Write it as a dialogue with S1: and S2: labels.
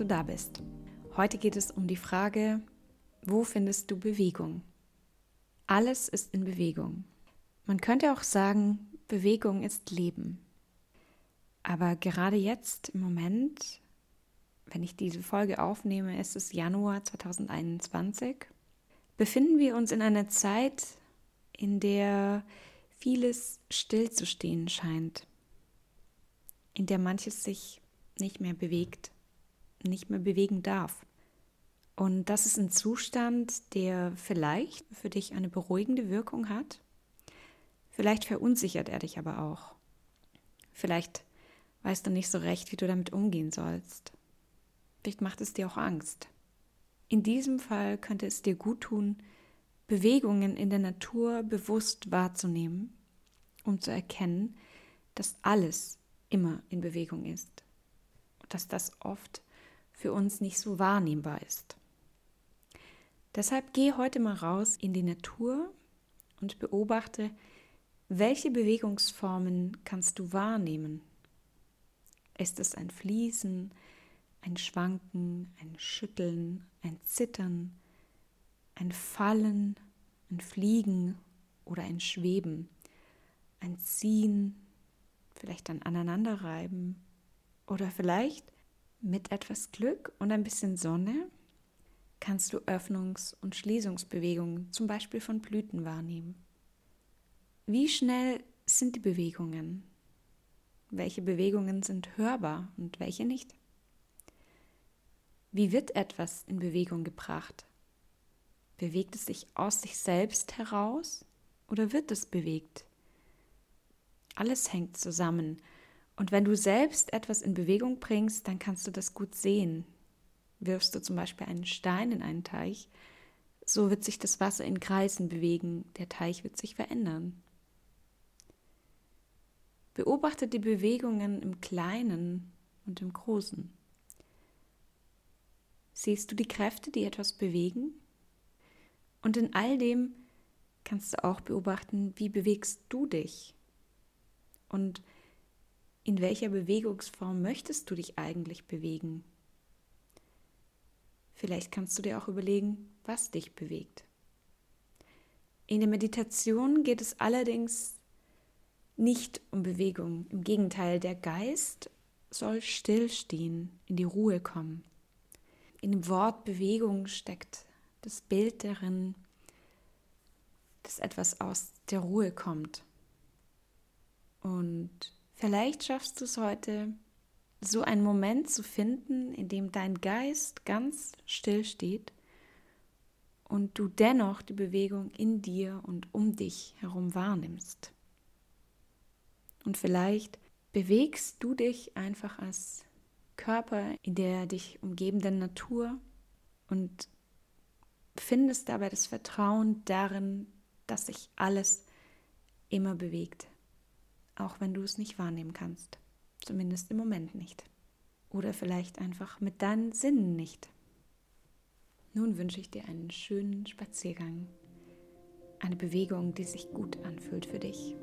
S1: du da bist. Heute geht es um die Frage, wo findest du Bewegung? Alles ist in Bewegung. Man könnte auch sagen, Bewegung ist Leben. Aber gerade jetzt im Moment, wenn ich diese Folge aufnehme, ist es Januar 2021, befinden wir uns in einer Zeit, in der vieles stillzustehen scheint in der manches sich nicht mehr bewegt, nicht mehr bewegen darf. Und das ist ein Zustand, der vielleicht für dich eine beruhigende Wirkung hat. Vielleicht verunsichert er dich aber auch. Vielleicht weißt du nicht so recht, wie du damit umgehen sollst. Vielleicht macht es dir auch Angst. In diesem Fall könnte es dir gut tun, Bewegungen in der Natur bewusst wahrzunehmen, um zu erkennen, dass alles immer in Bewegung ist. Und dass das oft für uns nicht so wahrnehmbar ist. Deshalb geh heute mal raus in die Natur und beobachte, welche Bewegungsformen kannst du wahrnehmen. Ist es ein Fließen, ein Schwanken, ein Schütteln, ein Zittern, ein Fallen, ein Fliegen oder ein Schweben, ein Ziehen, vielleicht dann aneinanderreiben oder vielleicht mit etwas Glück und ein bisschen Sonne kannst du Öffnungs- und Schließungsbewegungen zum Beispiel von Blüten wahrnehmen. Wie schnell sind die Bewegungen? Welche Bewegungen sind hörbar und welche nicht? Wie wird etwas in Bewegung gebracht? Bewegt es sich aus sich selbst heraus oder wird es bewegt? Alles hängt zusammen. Und wenn du selbst etwas in Bewegung bringst, dann kannst du das gut sehen. Wirfst du zum Beispiel einen Stein in einen Teich, so wird sich das Wasser in Kreisen bewegen, der Teich wird sich verändern. Beobachte die Bewegungen im Kleinen und im Großen. Siehst du die Kräfte, die etwas bewegen? Und in all dem kannst du auch beobachten, wie bewegst du dich? Und in welcher Bewegungsform möchtest du dich eigentlich bewegen? Vielleicht kannst du dir auch überlegen, was dich bewegt. In der Meditation geht es allerdings nicht um Bewegung. Im Gegenteil, der Geist soll stillstehen, in die Ruhe kommen. In dem Wort Bewegung steckt das Bild darin, dass etwas aus der Ruhe kommt. Und vielleicht schaffst du es heute, so einen Moment zu finden, in dem dein Geist ganz still steht und du dennoch die Bewegung in dir und um dich herum wahrnimmst. Und vielleicht bewegst du dich einfach als Körper in der dich umgebenden Natur und findest dabei das Vertrauen darin, dass sich alles immer bewegt auch wenn du es nicht wahrnehmen kannst. Zumindest im Moment nicht. Oder vielleicht einfach mit deinen Sinnen nicht. Nun wünsche ich dir einen schönen Spaziergang, eine Bewegung, die sich gut anfühlt für dich.